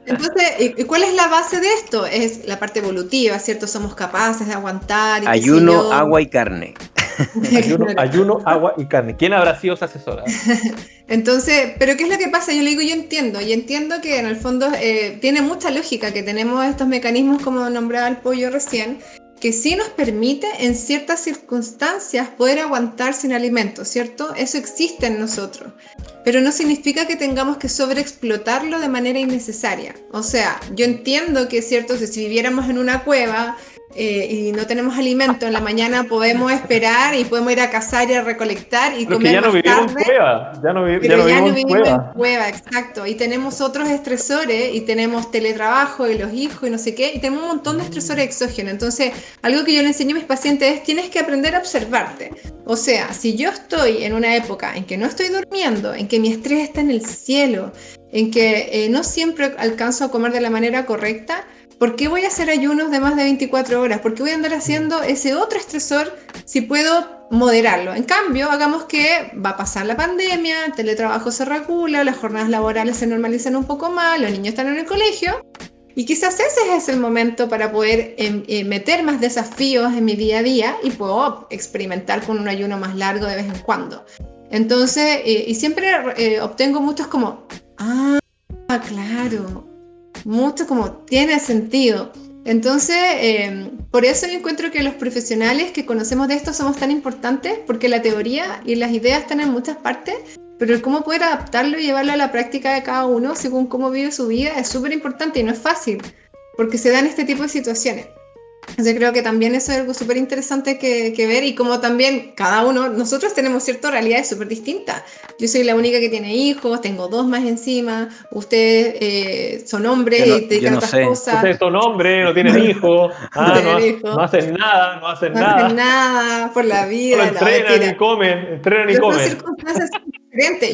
[SPEAKER 2] Entonces, ¿y cuál es la base de esto? Es la parte evolutiva, ¿cierto? Somos capaces de aguantar.
[SPEAKER 1] Y Ayuno, agua y carne.
[SPEAKER 3] ayuno, agua y carne. ¿Quién habrá sido esa asesora?
[SPEAKER 2] Entonces, pero ¿qué es lo que pasa? Yo le digo, yo entiendo, y entiendo que en el fondo eh, tiene mucha lógica que tenemos estos mecanismos como nombraba el pollo recién, que sí nos permite en ciertas circunstancias poder aguantar sin alimento, ¿cierto? Eso existe en nosotros, pero no significa que tengamos que sobreexplotarlo de manera innecesaria. O sea, yo entiendo que, ¿cierto? Si viviéramos en una cueva, eh, y no tenemos alimento en la mañana, podemos esperar y podemos ir a cazar y a recolectar y comer
[SPEAKER 3] ya no vivimos en cueva, ya no,
[SPEAKER 2] pero ya no vivimos, en, cueva. exacto. Y tenemos otros estresores y tenemos teletrabajo y los hijos y no sé qué, y tenemos un montón de estresores exógenos. Entonces, algo que yo le enseño a mis pacientes es tienes que aprender a observarte. O sea, si yo estoy en una época en que no estoy durmiendo, en que mi estrés está en el cielo, en que eh, no siempre alcanzo a comer de la manera correcta, ¿Por qué voy a hacer ayunos de más de 24 horas? ¿Por qué voy a andar haciendo ese otro estresor si puedo moderarlo? En cambio, hagamos que va a pasar la pandemia, el teletrabajo se regula, las jornadas laborales se normalizan un poco más, los niños están en el colegio. Y quizás ese es el momento para poder em, eh, meter más desafíos en mi día a día y puedo experimentar con un ayuno más largo de vez en cuando. Entonces, eh, y siempre eh, obtengo muchos como, ah, claro, mucho como tiene sentido. Entonces, eh, por eso yo encuentro que los profesionales que conocemos de esto somos tan importantes, porque la teoría y las ideas están en muchas partes, pero el cómo poder adaptarlo y llevarlo a la práctica de cada uno según cómo vive su vida es súper importante y no es fácil, porque se dan este tipo de situaciones. Yo creo que también eso es algo súper interesante que, ver y como también cada uno, nosotros tenemos ciertas realidades súper distintas. Yo soy la única que tiene hijos, tengo dos más encima, ustedes eh, son hombres y dedican otras cosas.
[SPEAKER 3] Ustedes son hombres, no tienen hijos, ah, no, hacen nada, no hacen nada.
[SPEAKER 2] No hacen nada por la vida.
[SPEAKER 3] entrenan y comen, entrenan y comen.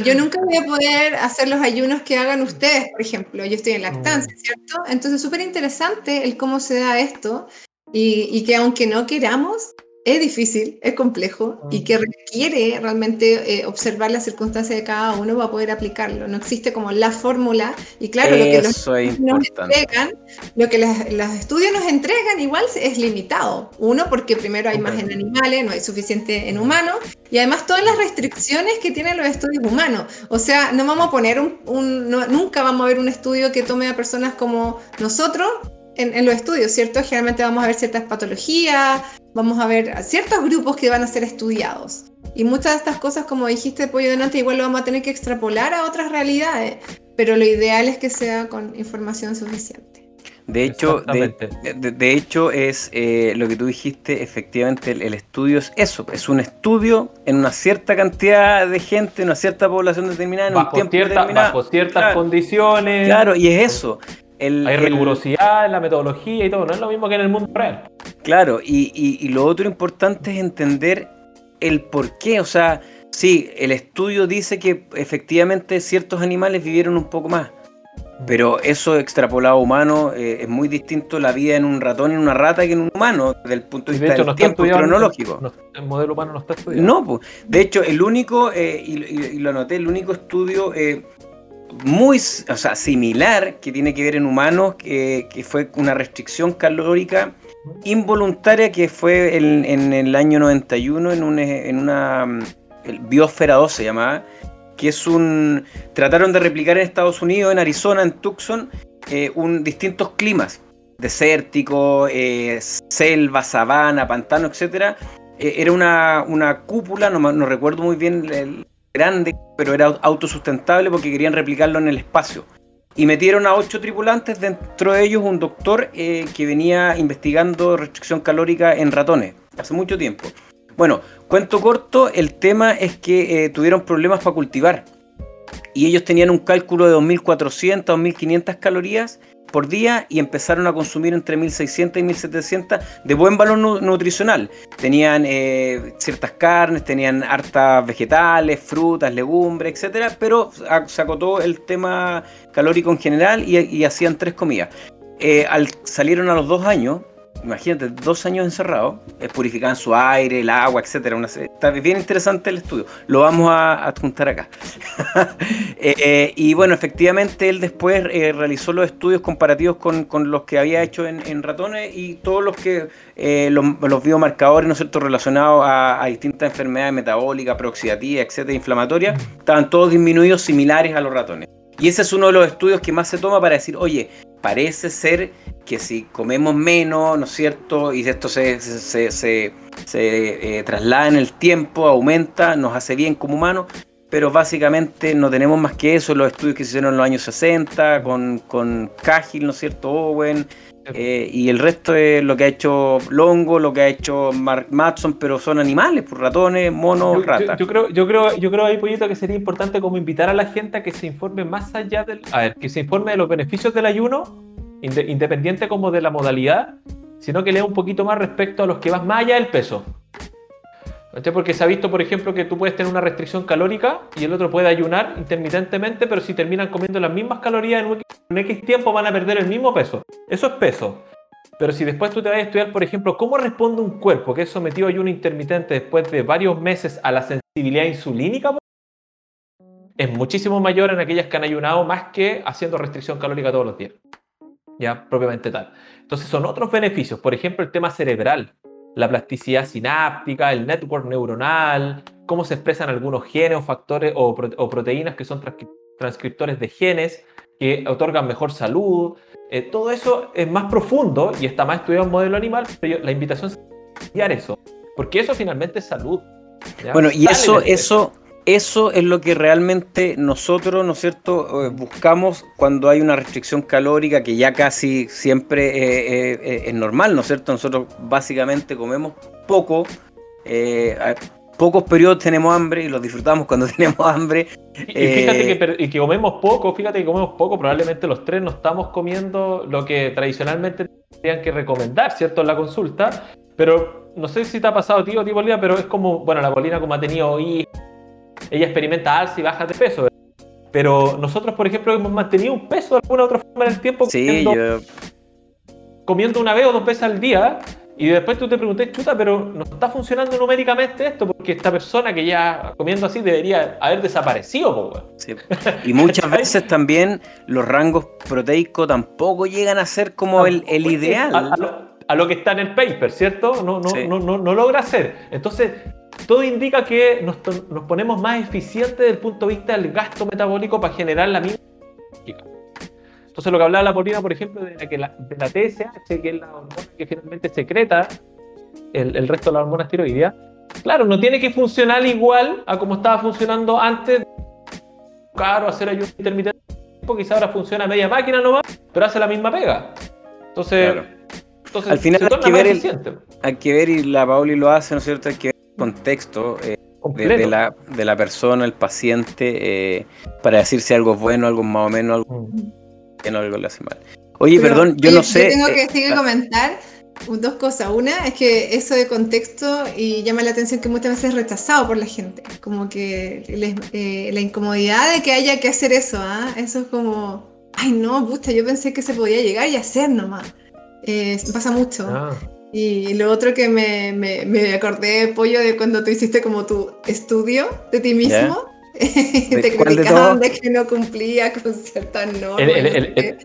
[SPEAKER 2] Yo nunca voy a poder hacer los ayunos que hagan ustedes, por ejemplo. Yo estoy en lactancia, mm. ¿cierto? Entonces, súper interesante el cómo se da esto y, que aunque no queramos, es difícil, es complejo y que requiere realmente eh, observar las circunstancias de cada uno para poder aplicarlo. No existe como la fórmula y claro, lo que los nos entregan, lo que los estudios nos entregan igual es limitado. Uno, porque primero hay más en animales, no hay suficiente en humanos y además todas las restricciones que tienen los estudios humanos. O sea, no vamos a poner un, nunca vamos a ver un estudio que tome a personas como nosotros en, los estudios, ¿cierto? Generalmente vamos a ver ciertas patologías, vamos a ver ciertos grupos que van a ser estudiados. Y muchas de estas cosas, como dijiste, Pollo Donante, igual lo vamos a tener que extrapolar a otras realidades, pero lo ideal es que sea con información suficiente.
[SPEAKER 1] De hecho, de,
[SPEAKER 3] Exactamente.
[SPEAKER 1] de- de hecho es eh, lo que tú dijiste, efectivamente el, el estudio es eso, es un estudio en una cierta cantidad de gente, en una cierta población determinada, en un
[SPEAKER 3] Bajo,
[SPEAKER 1] tiempo
[SPEAKER 3] cierta-
[SPEAKER 1] determinado.
[SPEAKER 3] bajo ciertas
[SPEAKER 1] Claro.
[SPEAKER 3] condiciones.
[SPEAKER 1] Claro, y es eso. El,
[SPEAKER 3] Hay
[SPEAKER 1] el-
[SPEAKER 3] rigurosidad en la metodología y todo. No es lo mismo que en el mundo real.
[SPEAKER 1] Claro, y, y- y lo otro importante es entender el por qué. O sea, sí, el estudio dice que efectivamente ciertos animales vivieron un poco más. Pero eso extrapolado a humano eh, es muy distinto la vida en un ratón y en una rata que en un humano, desde el punto de vista
[SPEAKER 3] de hecho, no
[SPEAKER 1] del
[SPEAKER 3] está
[SPEAKER 1] tiempo cronológico.
[SPEAKER 3] no- el modelo humano no está estudiado.
[SPEAKER 1] No, pues. De hecho, el único, eh, y, y- y lo anoté, el único estudio eh, muy, o sea, similar que tiene que ver en humanos, que, que fue una restricción calórica involuntaria que fue en, en el año 91 en, un, en una el Biosfera 2 se que es un... Trataron de replicar en Estados Unidos, en Arizona, en Tucson, eh, un, distintos climas, desértico, eh, selva, sabana, pantano, etcétera, eh, era una, una cúpula, no, no recuerdo muy bien el grande, pero era autosustentable porque querían replicarlo en el espacio. Y metieron a ocho tripulantes, dentro de ellos un doctor eh, que venía investigando restricción calórica en ratones, hace mucho tiempo. Bueno, cuento corto, el tema es que eh, tuvieron problemas para cultivar. Y ellos tenían un cálculo de 2.400 o 1.500 calorías por día y empezaron a consumir entre 1.600 y 1.700 de buen valor nu- nutricional. Tenían eh, ciertas carnes, tenían hartas vegetales, frutas, legumbres, etcétera, pero se acotó el tema calórico en general y, y hacían tres comidas. Eh, al, salieron a los dos años, imagínate, dos años encerrados, eh, purificaban su aire, el agua, etcétera. Una está bien interesante el estudio. Lo vamos a adjuntar acá. Eh, eh, y bueno, efectivamente él después realizó los estudios comparativos con, con los que había hecho en, ratones y todos los que los, biomarcadores, ¿no es cierto?, relacionados a, distintas enfermedades metabólicas, preoxidativas, etcétera, inflamatorias, estaban todos disminuidos similares a los ratones. Y ese es uno de los estudios que más se toma para decir, oye, parece ser que si comemos menos, ¿no es cierto? Y esto se, se, se- eh, traslada en el tiempo, aumenta, nos hace bien como humanos, pero básicamente no tenemos más que eso, los estudios que se hicieron en los años 60, con, con Cahill, ¿no es cierto? Owen, eh, y el resto es lo que ha hecho Longo, lo que ha hecho Mark Matson, pero son animales, pues ratones, monos,
[SPEAKER 3] Yo, yo-
[SPEAKER 1] ratas.
[SPEAKER 3] yo creo, yo creo, yo creo ahí, Pollito, que sería importante como invitar a la gente a que se informe más allá del. A ver, que se informe de los beneficios del ayuno, inde- independiente como de la modalidad, sino que lea un poquito más respecto a los que van más allá del peso. Porque se ha visto, por ejemplo, que tú puedes tener una restricción calórica y el otro puede ayunar intermitentemente, pero si terminan comiendo las mismas calorías en un, X tiempo van a perder el mismo peso. Eso es peso. Pero si después tú te vas a estudiar, por ejemplo, cómo responde un cuerpo que es sometido a ayuno intermitente después de varios meses a la sensibilidad insulínica, es muchísimo mayor en aquellas que han ayunado más que haciendo restricción calórica todos los días. Ya, propiamente tal. Entonces son otros beneficios. Por ejemplo, el tema cerebral, la plasticidad sináptica, el network neuronal, cómo se expresan algunos genes o factores o, pro- o proteínas que son transcri- transcriptores de genes que otorgan mejor salud. Eh, todo eso es más profundo y está más estudiado en modelo animal, pero yo- la invitación es estudiar eso, porque eso finalmente es salud. ¿ya?
[SPEAKER 1] Bueno, y eso, eso, eso es lo que realmente nosotros, ¿no es cierto?, Eh, buscamos cuando hay una restricción calórica que ya casi siempre eh, eh, es normal, ¿no es cierto? Nosotros básicamente comemos poco, a- pocos periodos tenemos hambre y los disfrutamos cuando tenemos hambre.
[SPEAKER 3] Y y fíjate que, y que comemos poco, fíjate que comemos poco, probablemente los tres no estamos comiendo lo que tradicionalmente tendrían que recomendar, ¿cierto? En la consulta, pero no sé si te ha pasado, tío, tío Bolina, pero es como, bueno, la Bolina como ha tenido hijos, ella experimenta alza y bajas de peso, ¿verdad? pero nosotros, por ejemplo, hemos mantenido un peso de alguna u otra forma en el tiempo
[SPEAKER 1] Sí,
[SPEAKER 3] comiendo,
[SPEAKER 1] yo-
[SPEAKER 3] comiendo una vez o dos veces al día. Y después tú te pregunté, chuta, pero no está funcionando numéricamente esto, porque esta persona que ya comiendo así debería haber desaparecido, po, weón.
[SPEAKER 1] sí. Y muchas veces también los rangos proteicos tampoco llegan a ser como el, el ideal.
[SPEAKER 3] A, a lo, a lo que está en el paper, ¿cierto? No, no,
[SPEAKER 1] Sí.
[SPEAKER 3] no, no, no logra hacer. Entonces, todo indica que nos, ponemos más eficientes desde el punto de vista del gasto metabólico para generar la misma. Entonces, lo que hablaba la Paulina, por ejemplo, de la, que la, de la TSH, que es la hormona que finalmente secreta el, el resto de las hormonas tiroideas, claro, no tiene que funcionar igual a como estaba funcionando antes. Claro, hacer ayuno intermitente, quizá ahora funciona media máquina nomás, pero hace la misma pega. Entonces,
[SPEAKER 1] Claro.
[SPEAKER 3] entonces
[SPEAKER 1] Al final
[SPEAKER 3] se
[SPEAKER 1] hay
[SPEAKER 3] torna
[SPEAKER 1] que
[SPEAKER 3] más
[SPEAKER 1] ver el-. Hay que ver, y la Pauli lo hace, ¿no es cierto? Hay que ver contexto eh, de, de la, de la persona, el paciente, eh, para decir si algo es bueno, algo más o menos, algo
[SPEAKER 3] Mm.
[SPEAKER 1] bien, algo le hace mal. Oye,
[SPEAKER 2] Pero,
[SPEAKER 1] perdón, yo
[SPEAKER 2] oye,
[SPEAKER 1] no sé.
[SPEAKER 2] tengo que
[SPEAKER 1] eh,
[SPEAKER 2] que comentar dos cosas. Una es que eso de contexto y llama la atención que muchas veces es rechazado por la gente. Como que les- eh, la incomodidad de que haya que hacer eso, ¿ah? Eso es como, ay no, pucha, yo pensé que se podía llegar y hacer nomás. Eh, pasa mucho.
[SPEAKER 3] Ah.
[SPEAKER 2] Y lo otro que me, me, me acordé, Pollo, de cuando tú hiciste como tu estudio de ti mismo. te
[SPEAKER 1] de
[SPEAKER 2] criticaban de que no cumplía con ciertas normas.
[SPEAKER 3] El, el- el-.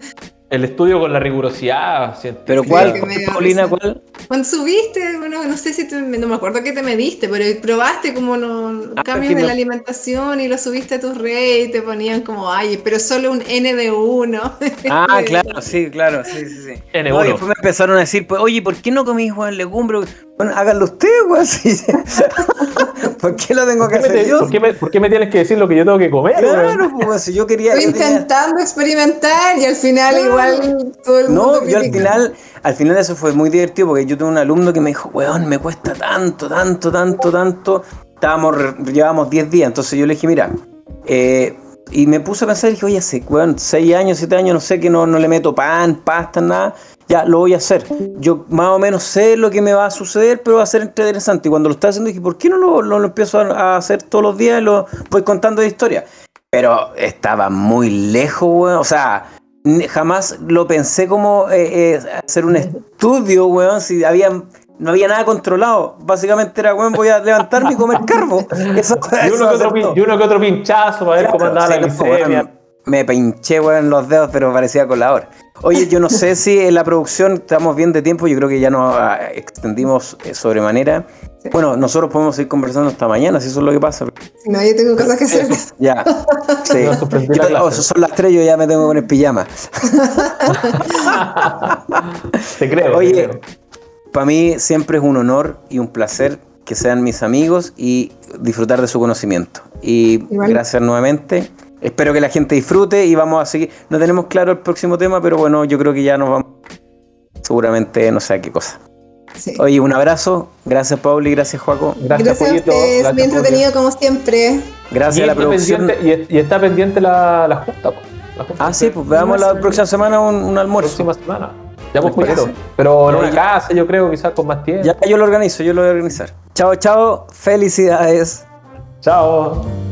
[SPEAKER 3] El- estudio con la rigurosidad. científica.
[SPEAKER 1] Pero
[SPEAKER 2] Sí,
[SPEAKER 1] ¿cuál,
[SPEAKER 2] que
[SPEAKER 1] Paulina, cuál?
[SPEAKER 2] Cuando subiste, bueno, no sé si te- no me acuerdo qué te mediste, pero probaste como no,
[SPEAKER 1] Ah,
[SPEAKER 2] cambios
[SPEAKER 1] que
[SPEAKER 2] de
[SPEAKER 1] me-
[SPEAKER 2] la alimentación y lo subiste a tus redes y te ponían como, ay, pero solo un N de uno.
[SPEAKER 1] Ah, claro, sí, claro, sí, sí, sí.
[SPEAKER 3] N1.
[SPEAKER 1] No, y después me empezaron a decir, pues, oye, ¿por qué no comís, weón, legumbre? Bueno, háganlo ustedes, sí. ¿Por qué lo tengo
[SPEAKER 3] ¿Por
[SPEAKER 1] que hacer
[SPEAKER 3] te-
[SPEAKER 1] yo?
[SPEAKER 3] por qué me, por qué me tienes que decir lo que yo tengo que comer?
[SPEAKER 1] Claro, pues, si yo quería...
[SPEAKER 2] Estoy
[SPEAKER 1] yo tenía-
[SPEAKER 2] intentando experimentar y al final igual todo el mundo
[SPEAKER 1] No, yo al final, al final eso fue muy divertido porque yo tuve un alumno que me dijo, weón, me cuesta tanto, tanto, tanto, tanto. Estábamos, llevábamos 10 días, entonces yo le dije, mira, eh, y me puse a pensar y dije, oye, hace, weón, 6 años, 7 años, no sé, que no, no le meto pan, pasta, nada. Ya, lo voy a hacer. Yo más o menos sé lo que me va a suceder, pero va a ser interesante. Y cuando lo estaba haciendo dije, ¿por qué no lo, lo- lo empiezo a, hacer todos los días y lo voy contando de historia? Pero estaba muy lejos, weón. O sea, jamás lo pensé como eh, eh, hacer un estudio, weón, si había, no había nada controlado. Básicamente era, weón, voy a levantarme y comer carbo. Eso,
[SPEAKER 3] Y uno, que otro, pin-
[SPEAKER 1] todo.
[SPEAKER 3] y uno que otro pinchazo para ver cómo
[SPEAKER 1] Claro,
[SPEAKER 3] andaba la
[SPEAKER 1] sí,
[SPEAKER 3] glicemia.
[SPEAKER 1] Me pinché, weón, en los dedos, pero parecía colador. Oye, yo no sé si en la producción estamos bien de tiempo, yo creo que ya nos ah, extendimos eh, sobremanera.
[SPEAKER 2] Sí.
[SPEAKER 1] Bueno, nosotros podemos seguir conversando hasta mañana, si eso es lo que pasa.
[SPEAKER 2] Si no, yo tengo cosas que hacer.
[SPEAKER 1] Ya, sí.
[SPEAKER 3] La
[SPEAKER 1] Yo-
[SPEAKER 3] clase.
[SPEAKER 1] oh, son las tres, yo ya me tengo que poner pijama.
[SPEAKER 3] Te creo.
[SPEAKER 1] Oye,
[SPEAKER 3] te creo.
[SPEAKER 1] Para mí siempre es un honor y un placer que sean mis amigos y disfrutar de su conocimiento. Y
[SPEAKER 2] Igual.
[SPEAKER 1] gracias nuevamente. Espero que la gente disfrute y vamos a seguir. No tenemos claro el próximo tema, pero bueno, yo creo que ya nos vamos. Seguramente no sé a qué cosa.
[SPEAKER 2] Sí.
[SPEAKER 1] Oye, un abrazo. Gracias, Pauli. Gracias, Joaco.
[SPEAKER 3] Gracias,
[SPEAKER 2] Gracias a
[SPEAKER 3] Pollito.
[SPEAKER 2] ustedes,
[SPEAKER 3] Gracias,
[SPEAKER 2] bien
[SPEAKER 3] Pollo.
[SPEAKER 2] entretenido como siempre.
[SPEAKER 1] Gracias
[SPEAKER 3] Y
[SPEAKER 1] a la producción.
[SPEAKER 3] y, y está pendiente la, la junta. La junta
[SPEAKER 1] Ah, sí, pues veamos la próxima semana un, un almuerzo.
[SPEAKER 3] próxima semana. Ya pues. Pollito. Pero en una
[SPEAKER 1] ya.
[SPEAKER 3] casa, yo creo, quizás con más tiempo.
[SPEAKER 1] Ya yo lo organizo, yo lo voy a organizar. Chao, chao. Felicidades.
[SPEAKER 3] Chao.